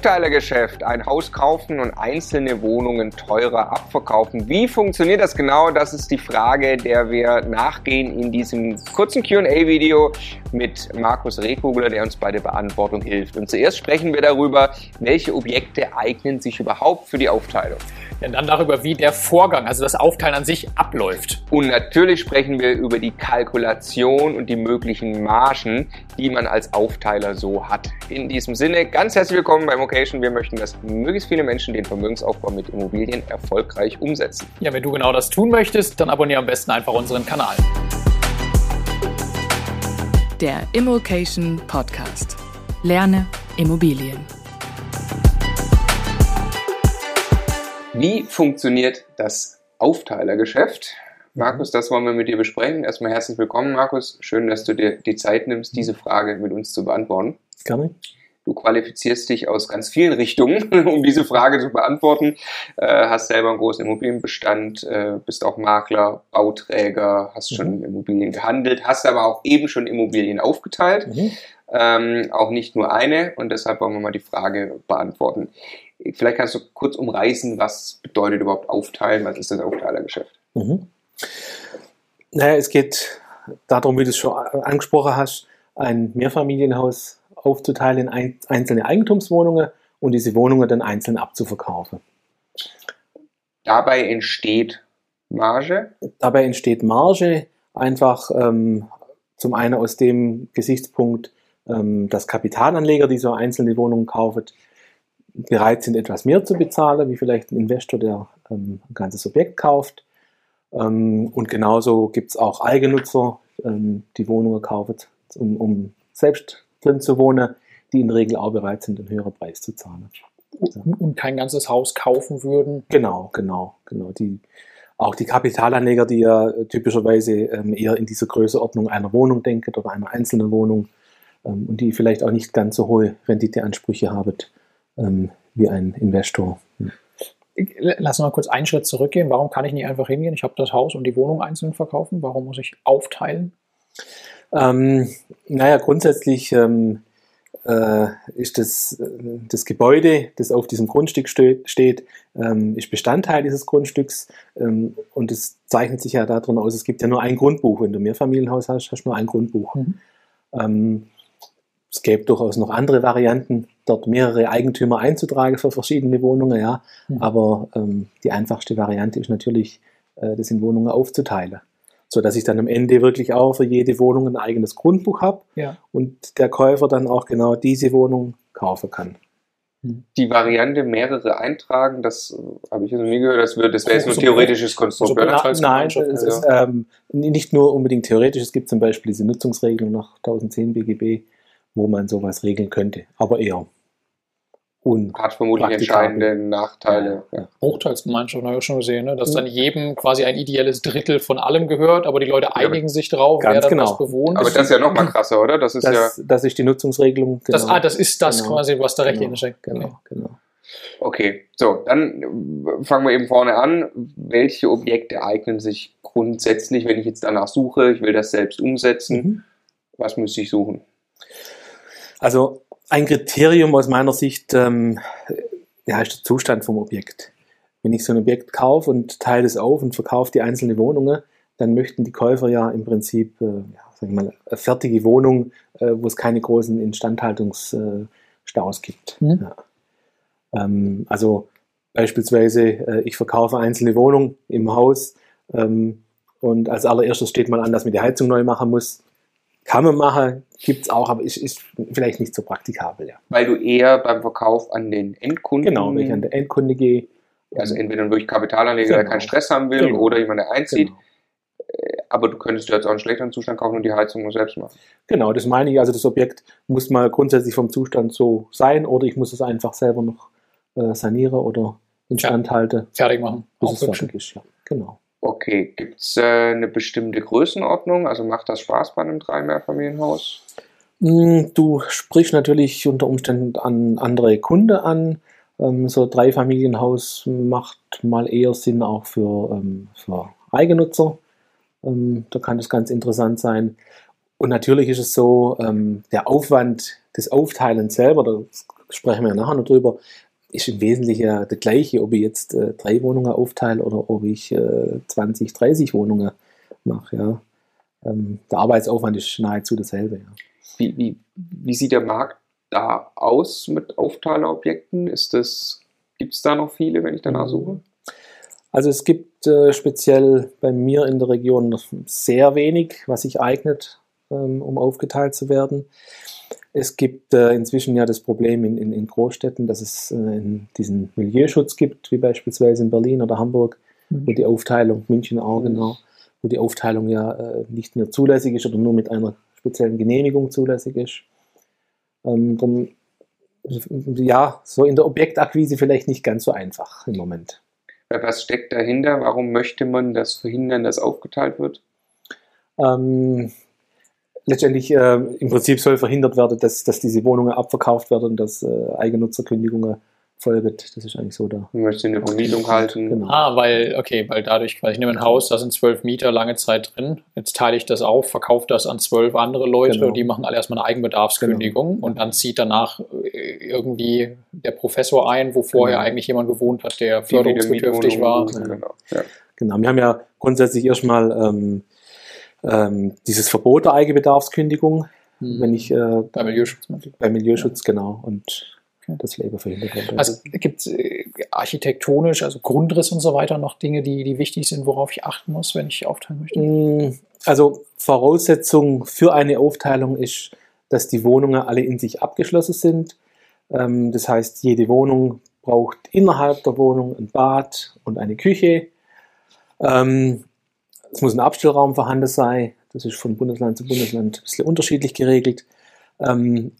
Aufteilergeschäft, ein Haus kaufen und einzelne Wohnungen teurer abverkaufen. Wie funktioniert das genau? Das ist die Frage, der wir nachgehen in diesem kurzen QA-Video mit Markus Rehkugler, der uns bei der Beantwortung hilft. Und zuerst sprechen wir darüber, welche Objekte eignen sich überhaupt für die Aufteilung. Denn dann darüber, wie der Vorgang, also das Aufteilen an sich abläuft. Und natürlich sprechen wir über die Kalkulation und die möglichen Margen, die man als Aufteiler so hat. In diesem Sinne, ganz herzlich willkommen beim Occasion. Wir möchten, dass möglichst viele Menschen den Vermögensaufbau mit Immobilien erfolgreich umsetzen. Ja, wenn du genau das tun möchtest, dann abonniere am besten einfach unseren Kanal. Der Immokation Podcast. Lerne Immobilien. Wie funktioniert das Aufteilergeschäft? Markus, das wollen wir mit dir besprechen. Erstmal herzlich willkommen, Markus. Schön, dass du dir die Zeit nimmst, diese Frage mit uns zu beantworten. Gerne. Du qualifizierst dich aus ganz vielen Richtungen, um diese Frage zu beantworten. Äh, hast selber einen großen Immobilienbestand, äh, bist auch Makler, Bauträger, hast schon mhm. Immobilien gehandelt, hast aber auch eben schon Immobilien aufgeteilt. Mhm. Ähm, auch nicht nur eine und deshalb wollen wir mal die Frage beantworten. Vielleicht kannst du kurz umreißen, was bedeutet überhaupt Aufteilen, was ist das Aufteilergeschäft? Mhm. Naja, es geht darum, wie du es schon angesprochen hast, ein Mehrfamilienhaus aufzuteilen in einzelne Eigentumswohnungen und diese Wohnungen dann einzeln abzuverkaufen. Dabei entsteht Marge? Dabei entsteht Marge einfach ähm, zum einen aus dem Gesichtspunkt, ähm, dass Kapitalanleger, die so einzelne Wohnungen kaufen, bereit sind, etwas mehr zu bezahlen, wie vielleicht ein Investor, der ähm, ein ganzes Objekt kauft. Ähm, und genauso gibt es auch Eigennutzer, ähm, die Wohnungen kaufen, um, um, selbst drin zu wohnen, die in der Regel auch bereit sind, einen höheren Preis zu zahlen. Und kein ganzes Haus kaufen würden. Genau, genau, genau. Die, auch die Kapitalanleger, die ja typischerweise ähm, eher in dieser Größeordnung einer Wohnung denken oder einer einzelnen Wohnung ähm, und die vielleicht auch nicht ganz so hohe Renditeansprüche haben, ähm, wie ein Investor. Lass uns mal kurz einen Schritt zurückgehen. Warum kann ich nicht einfach hingehen? Ich habe das Haus und die Wohnung einzeln verkaufen. Warum muss ich aufteilen? Ähm, naja, grundsätzlich ähm, äh, ist das, das Gebäude, das auf diesem Grundstück steht, steht ähm, ist Bestandteil dieses Grundstücks ähm, und es zeichnet sich ja darin aus, es gibt ja nur ein Grundbuch. Wenn du Mehrfamilienhaus hast, hast du nur ein Grundbuch. Mhm. Ähm, es gäbe durchaus noch andere Varianten, dort mehrere Eigentümer einzutragen für verschiedene Wohnungen, ja. Mhm. Aber ähm, die einfachste Variante ist natürlich, äh, das in Wohnungen aufzuteilen. So dass ich dann am Ende wirklich auch für jede Wohnung ein eigenes Grundbuch habe ja. und der Käufer dann auch genau diese Wohnung kaufen kann. Hm. Die Variante mehrere eintragen, das äh, habe ich noch nie gehört, das, wird, das wäre jetzt nur so theoretisches Konstrukt. So na, nein, es ist ähm, nicht nur unbedingt theoretisch, es gibt zum Beispiel diese Nutzungsregelung nach 1010 BGB, wo man sowas regeln könnte, aber eher und hat vermutlich entscheidende Nachteile. Ja. Bruchteilsgemeinschaft habe ich schon gesehen, ne? dass mhm. dann jedem quasi ein ideelles Drittel von allem gehört, aber die Leute ja, einigen sich drauf, wer dann genau. was bewohnt. Aber das ist ja noch mal krasser, oder? Das ist das, ja. Das ist die Nutzungsregelung. Genau. Das, ah, das ist das genau. quasi, was da Recht genau. steckt. Genau, okay. genau. Okay, so, dann fangen wir eben vorne an. Welche Objekte eignen sich grundsätzlich, wenn ich jetzt danach suche, ich will das selbst umsetzen, mhm. was müsste ich suchen? Also ein Kriterium aus meiner Sicht ähm, ja, ist der Zustand vom Objekt. Wenn ich so ein Objekt kaufe und teile es auf und verkaufe die einzelnen Wohnungen, dann möchten die Käufer ja im Prinzip äh, ja, mal, eine fertige Wohnung, äh, wo es keine großen Instandhaltungsstaus gibt. Mhm. Ja. Ähm, also beispielsweise, äh, ich verkaufe einzelne Wohnungen im Haus ähm, und als allererstes steht mal an, dass man die Heizung neu machen muss. Kann man machen, gibt es auch, aber ist, ist vielleicht nicht so praktikabel. Ja. Weil du eher beim Verkauf an den Endkunden. Genau, wenn ich an den Endkunde gehe. Also entweder wirklich Kapitalanleger, genau. der keinen Stress haben will, genau. oder jemand, der einzieht. Genau. Äh, aber du könntest jetzt auch einen schlechteren Zustand kaufen und die Heizung nur selbst machen. Genau, das meine ich. Also das Objekt muss mal grundsätzlich vom Zustand so sein oder ich muss es einfach selber noch äh, sanieren oder instand ja. halten. Fertig machen. Bis es fertig ist, ja. Genau. Okay, gibt es äh, eine bestimmte Größenordnung? Also macht das Spaß bei einem Drei-Mehrfamilienhaus? Hm, du sprichst natürlich unter Umständen an andere Kunden an. Ähm, so ein Dreifamilienhaus macht mal eher Sinn auch für, ähm, für Eigennutzer. Ähm, da kann das ganz interessant sein. Und natürlich ist es so, ähm, der Aufwand des Aufteilens selber, das sprechen wir nachher noch drüber, ist im Wesentlichen ja der gleiche, ob ich jetzt äh, drei Wohnungen aufteile oder ob ich äh, 20, 30 Wohnungen mache. Ja. Ähm, der Arbeitsaufwand ist nahezu dasselbe. Ja. Wie, wie, wie sieht der Markt da aus mit Aufteilerobjekten? Ist das, gibt es da noch viele, wenn ich danach suche? Also es gibt äh, speziell bei mir in der Region sehr wenig, was sich eignet, ähm, um aufgeteilt zu werden. Es gibt äh, inzwischen ja das Problem in, in, in Großstädten, dass es äh, diesen Milieuschutz gibt, wie beispielsweise in Berlin oder Hamburg, mhm. wo die Aufteilung, München auch genau, wo die Aufteilung ja äh, nicht mehr zulässig ist oder nur mit einer speziellen Genehmigung zulässig ist. Ähm, drum, ja, so in der Objektakquise vielleicht nicht ganz so einfach im Moment. Was steckt dahinter? Warum möchte man das verhindern, dass aufgeteilt wird? Ähm, letztendlich äh, im Prinzip soll verhindert werden, dass, dass diese Wohnungen abverkauft werden und dass äh, Eigennutzerkündigungen folgt. Das ist eigentlich so da. Man möchte eine Vermietung halten. Genau. Ah, weil, okay, weil dadurch, weil ich nehme ein Haus, da sind zwölf Mieter lange Zeit drin, jetzt teile ich das auf, verkaufe das an zwölf andere Leute Genau. und die machen alle erstmal eine Eigenbedarfskündigung und dann zieht danach äh, irgendwie der Professor ein, wo vorher Genau. eigentlich jemand gewohnt hat, der förderungsbedürftig war. Genau. Ja. Genau. Wir haben ja grundsätzlich erstmal ähm, ähm, dieses Verbot der Eigenbedarfskündigung, Hm. wenn ich äh, Bei Milieuschutz. meinst du? bei Milieuschutz, genau, und das Label verhindert wird. Also gibt es äh, architektonisch, also Grundriss und so weiter, noch Dinge, die, die wichtig sind, worauf ich achten muss, wenn ich aufteilen möchte? Mm, Also Voraussetzung für eine Aufteilung ist, dass die Wohnungen alle in sich abgeschlossen sind. Ähm, Das heißt, jede Wohnung braucht innerhalb der Wohnung ein Bad und eine Küche. Ähm, Es muss ein Abstellraum vorhanden sein. Das ist von Bundesland zu Bundesland ein bisschen unterschiedlich geregelt. Ähm,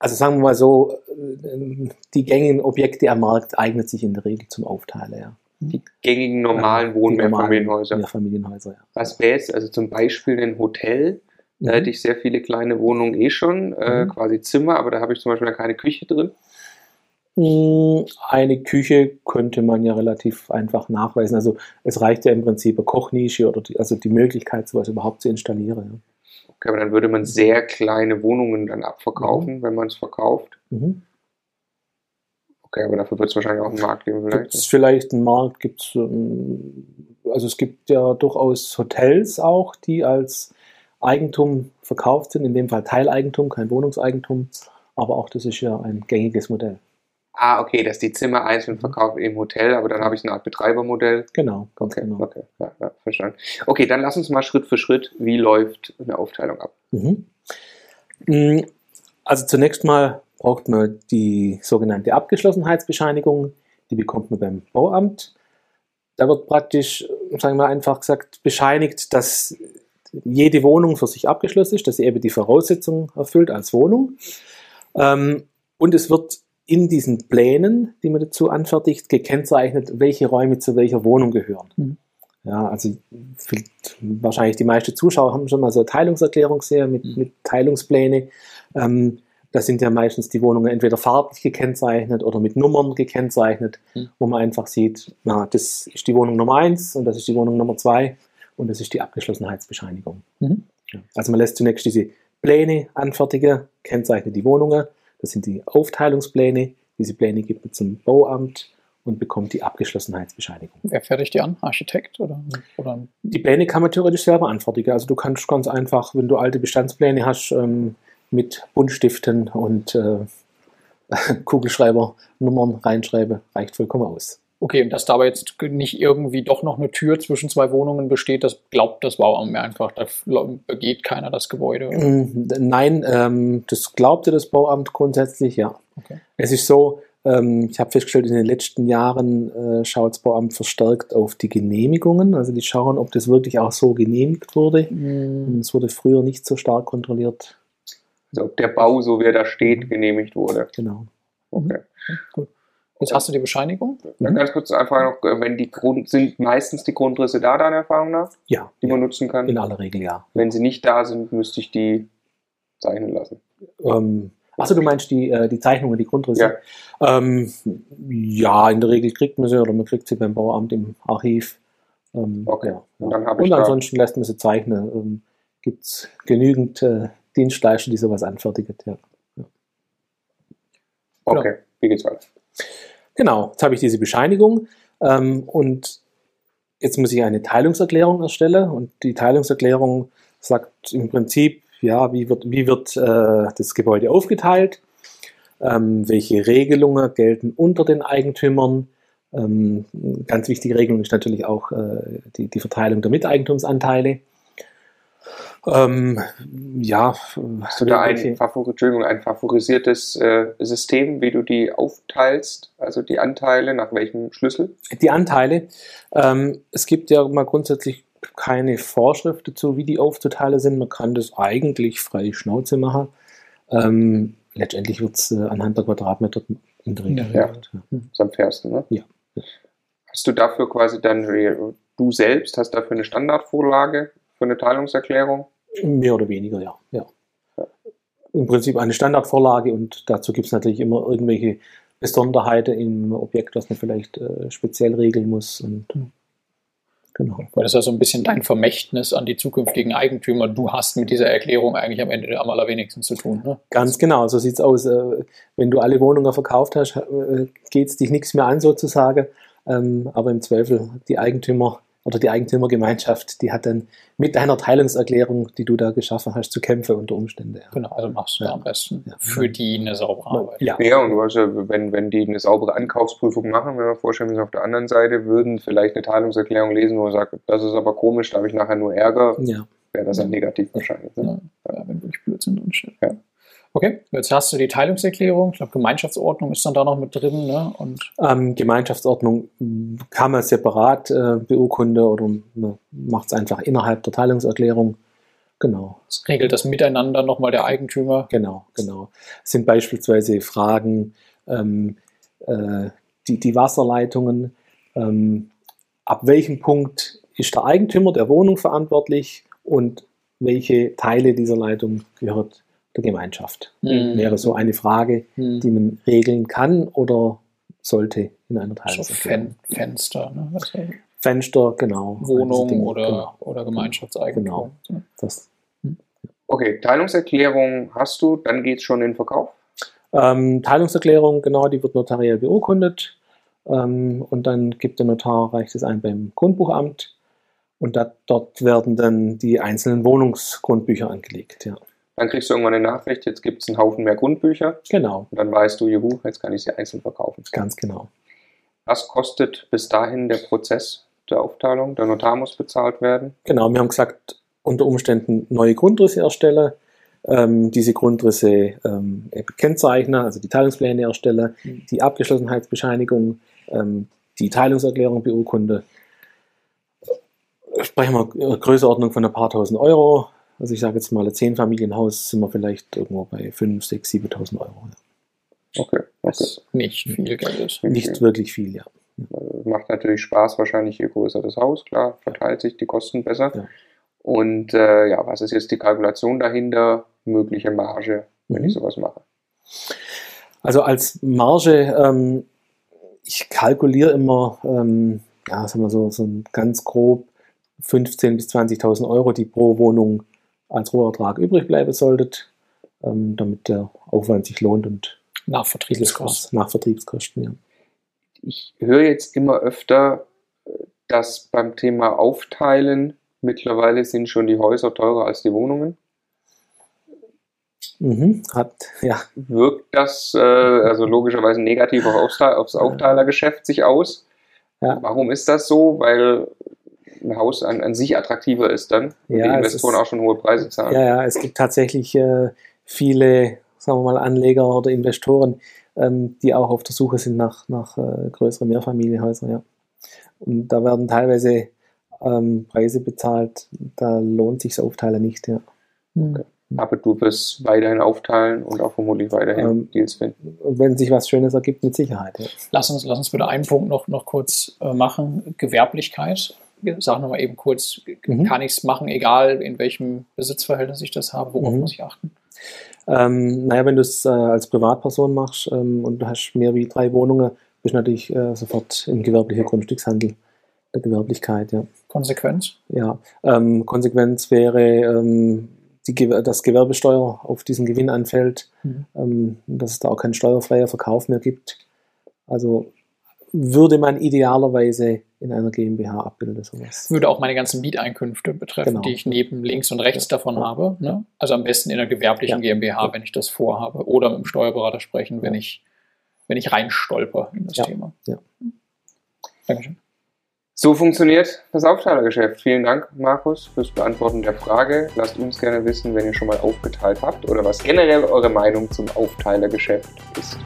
Also sagen wir mal so, äh, die gängigen Objekte am Markt eignet sich in der Regel zum Aufteilen. Ja. Die gängigen normalen Die Wohnmehrfamilienhäuser. Mehrfamilienhäuser, ja. Was wäre jetzt, also zum Beispiel ein Hotel, da Mhm. hätte ich sehr viele kleine Wohnungen eh schon, äh, Mhm. quasi Zimmer, aber da habe ich zum Beispiel keine Küche drin. Eine Küche könnte man ja relativ einfach nachweisen. Also es reicht ja im Prinzip eine Kochnische oder die, also die Möglichkeit, sowas überhaupt zu installieren. Okay, aber dann würde man sehr kleine Wohnungen dann abverkaufen, wenn man es verkauft. Ja. Mhm. Okay, aber dafür wird es wahrscheinlich auch einen Markt geben Gibt es vielleicht. vielleicht einen Markt? Gibt's, ähm, also es gibt ja durchaus Hotels auch, die als Eigentum verkauft sind, in dem Fall Teileigentum, kein Wohnungseigentum, aber auch das ist ja ein gängiges Modell. Ah, okay, dass die Zimmer einzeln verkauft im Hotel, aber dann habe ich eine Art Betreibermodell. Genau, ganz Okay, genau. okay, ja, ja, verstanden. Okay, dann lass uns mal Schritt für Schritt, wie läuft eine Aufteilung ab? Mhm. Mm, Also zunächst mal braucht man die sogenannte Abgeschlossenheitsbescheinigung. Die bekommt man beim Bauamt. Da wird praktisch, sagen wir einfach gesagt, bescheinigt, dass jede Wohnung für sich abgeschlossen ist, dass sie eben die Voraussetzungen erfüllt als Wohnung. Ähm, Und es wird in diesen Plänen, die man dazu anfertigt, gekennzeichnet, welche Räume zu welcher Wohnung gehören. Mhm. Ja, also wahrscheinlich die meisten Zuschauer haben schon mal so eine Teilungserklärung gesehen mit, mit Teilungspläne. Ähm, da sind ja meistens die Wohnungen entweder farblich gekennzeichnet oder mit Nummern gekennzeichnet, Mhm. wo man einfach sieht, na, das ist die Wohnung Nummer eins und das ist die Wohnung Nummer zwei und das ist die Abgeschlossenheitsbescheinigung. Mhm. Ja. Also man lässt zunächst diese Pläne anfertigen, kennzeichnet die Wohnungen, das sind die Aufteilungspläne, diese Pläne gibt man zum Bauamt und bekommt die Abgeschlossenheitsbescheinigung. Wer fertigt die an? Architekt oder, oder Die Pläne kann man theoretisch selber anfertigen. Also du kannst ganz einfach, wenn du alte Bestandspläne hast, ähm, mit Buntstiften und äh, Kugelschreiber Nummern reinschreiben, reicht vollkommen aus. Okay, und dass da aber jetzt nicht irgendwie doch noch eine Tür zwischen zwei Wohnungen besteht, das glaubt das Bauamt mir einfach. Da begeht keiner das Gebäude. Mm, Nein, ähm, das glaubte das Bauamt grundsätzlich, ja. Okay. Es ist so, ähm, ich habe festgestellt, in den letzten Jahren äh, schaut das Bauamt verstärkt auf die Genehmigungen. Also die schauen, ob das wirklich auch so genehmigt wurde. Mhm. Es wurde früher nicht so stark kontrolliert. Also ob der Bau, so wie er da steht, genehmigt wurde. Genau. Okay. Gut. Jetzt hast du die Bescheinigung. Dann ganz kurz einfach noch, äh, wenn die Grund, sind meistens die Grundrisse da, deiner Erfahrung nach, Ja, die man nutzen kann? in aller Regel ja. Wenn sie nicht da sind, müsste ich die zeichnen lassen. Ähm, achso, du meinst die, äh, die Zeichnungen, die Grundrisse? Ja. Ähm, ja, in der Regel kriegt man sie oder man kriegt sie beim Bauamt im Archiv. Ähm, Okay. ja, Und ja. dann Und ansonsten lässt man sie zeichnen. Ähm, Gibt es genügend äh, Dienstleister, die sowas anfertigen. Ja. Okay, wie geht's weiter? Genau, jetzt habe ich diese Bescheinigung ähm, und jetzt muss ich eine Teilungserklärung erstellen und die Teilungserklärung sagt im Prinzip, ja, wie wird, wie wird äh, das Gebäude aufgeteilt, ähm, welche Regelungen gelten unter den Eigentümern. Ähm, ganz wichtige Regelung ist natürlich auch äh, die, die Verteilung der Miteigentumsanteile. Ähm, ja, Hast du da ein, Favor Entschuldigung, ein favorisiertes äh, System, wie du die aufteilst, also die Anteile, nach welchem Schlüssel? Die Anteile. Ähm, es gibt ja mal grundsätzlich keine Vorschrift dazu, wie die aufzuteilen sind. Man kann das eigentlich frei Schnauze machen. Ähm, letztendlich wird es äh, anhand der Quadratmeter in der Regel Ja. gemacht. Ja. Das ist am fairsten, ne? Ja. Hast du dafür quasi dann, äh, du selbst hast dafür eine Standardvorlage für eine Teilungserklärung? Mehr oder weniger, ja. ja. Im Prinzip eine Standardvorlage und dazu gibt es natürlich immer irgendwelche Besonderheiten im Objekt, was man vielleicht äh, speziell regeln muss. Und, genau. Weil das ist ja so ein bisschen dein Vermächtnis an die zukünftigen Eigentümer. Du hast mit dieser Erklärung eigentlich am Ende am allerwenigsten zu tun. Ne? Ganz genau, so sieht es aus. Äh, wenn du alle Wohnungen verkauft hast, äh, geht es dich nichts mehr an sozusagen. Ähm, aber im Zweifel die Eigentümer oder die Eigentümergemeinschaft, die hat dann mit deiner Teilungserklärung, die du da geschaffen hast, zu kämpfen unter Umständen. Ja. Genau, also machst du Ja. am besten Ja. für die eine saubere Arbeit. Ja. Ja, und du hast ja, wenn, wenn die eine saubere Ankaufsprüfung machen, wenn wir vorstellen, wir sind auf der anderen Seite, würden vielleicht eine Teilungserklärung lesen, wo man sagt, das ist aber komisch, da habe ich nachher nur Ärger, ja. wäre das dann negativ wahrscheinlich. Ne? Ja, ja, wenn wirklich Blödsinn drinsteht. Ja. Okay, jetzt hast du die Teilungserklärung. Ich glaube, Gemeinschaftsordnung ist dann da noch mit drin. Ne? Und Ähm, Gemeinschaftsordnung kann man separat äh, beurkunden oder man macht es einfach innerhalb der Teilungserklärung. Genau, es regelt das Miteinander nochmal der Eigentümer. genau, genau. Es sind beispielsweise Fragen, ähm, äh, die, die Wasserleitungen, ähm, ab welchem Punkt ist der Eigentümer der Wohnung verantwortlich und welche Teile dieser Leitung gehört der Gemeinschaft? Mhm. Wäre so eine Frage, Hm. die man regeln kann oder sollte in einer Teilungserklärung. Fen Fenster, ne? also Fenster, genau. Wohnung Dinge, oder, Genau, oder Gemeinschaftseigentum. Genau. das. Okay, Teilungserklärung hast du, dann geht es schon in den Verkauf. Ähm, Teilungserklärung, genau, die wird notariell beurkundet. Ähm, und dann gibt der Notar, reicht es ein beim Grundbuchamt. Und da, dort werden dann die einzelnen Wohnungsgrundbücher angelegt. Ja, Dann kriegst du irgendwann eine Nachricht, jetzt gibt es einen Haufen mehr Grundbücher genau, und dann weißt du, juhu, jetzt kann ich sie einzeln verkaufen. ganz genau. Was kostet bis dahin der Prozess der Aufteilung? Der Notar muss bezahlt werden. Genau, wir haben gesagt, unter Umständen neue Grundrisse erstellen, ähm, diese Grundrisse ähm, eben kennzeichnen, also die Teilungspläne erstellen, Mhm. die Abgeschlossenheitsbescheinigung, ähm, die Teilungserklärung beurkunden. Sprechen wir Größenordnung von ein paar tausend Euro. Also ich sage jetzt mal, ein Zehnfamilienhaus sind wir vielleicht irgendwo bei 5, 6, 7.000 Euro. Okay, okay. Was nicht viel Geld ist. Nicht wirklich viel, ja. Macht natürlich Spaß, wahrscheinlich je größer das Haus, klar, verteilt sich die Kosten besser. Ja. Und äh, ja, was ist jetzt die Kalkulation dahinter? Mögliche Marge, wenn Mhm. ich sowas mache. Also als Marge, ähm, ich kalkuliere immer, ähm, ja, sagen wir so, so ganz grob 15.000 bis 20.000 Euro, die pro Wohnung als Rohertrag übrig bleiben solltet, ähm, damit der Aufwand sich lohnt und Nach Vertriebskosten. nach Vertriebskosten. Ja. Ich höre jetzt immer öfter, äh, dass beim Thema Aufteilen mittlerweile sind schon die Häuser teurer als die Wohnungen. Mhm, hat, ja, Wirkt das äh, also logischerweise negativ auf aufs Aufteilergeschäft sich aus? Ja. Warum ist das so? Weil ein Haus an, an sich attraktiver ist dann und Ja, die es Investoren ist- auch schon hohe Preise zahlen. ja, ja, es gibt tatsächlich äh, viele, sagen wir mal, Anleger oder Investoren, ähm, die auch auf der Suche sind nach, nach äh, größeren Mehrfamilienhäusern, ja. Und da werden teilweise ähm, Preise bezahlt, da lohnt sich das Aufteilen nicht, ja. Hm. Aber du wirst weiterhin aufteilen und auch vermutlich weiterhin Ähm, Deals finden. Wenn sich was Schönes ergibt, mit Sicherheit. Ja. Lass uns, lass uns bitte einen Punkt noch, noch kurz äh, machen. Gewerblichkeit. Sag nochmal eben kurz, Mhm. kann ich es machen, egal in welchem Besitzverhältnis ich das habe, worauf Mhm. muss ich achten? Ähm, naja, wenn du es äh, als Privatperson machst ähm, und du hast mehr wie drei Wohnungen, bist du natürlich äh, sofort im gewerblichen Grundstückshandel der Gewerblichkeit, ja. Konsequenz? Ja, ähm, Konsequenz wäre, ähm, die, dass Gewerbesteuer auf diesen Gewinn anfällt, Mhm. ähm, dass es da auch keinen steuerfreier Verkauf mehr gibt. Also würde man idealerweise in einer GmbH abbilden, sowas. würde auch meine ganzen Mieteinkünfte betreffen, Genau. die ich neben links und rechts davon Ja. habe. Ne? Also am besten in einer gewerblichen Ja. GmbH, wenn ich das vorhabe. Oder mit dem Steuerberater sprechen, wenn ich, wenn ich reinstolper in das Ja. Thema. Ja. Dankeschön. So funktioniert das Aufteilergeschäft. Vielen Dank, Markus, fürs Beantworten der Frage. Lasst uns gerne wissen, wenn ihr schon mal aufgeteilt habt oder was generell eure Meinung zum Aufteilergeschäft ist.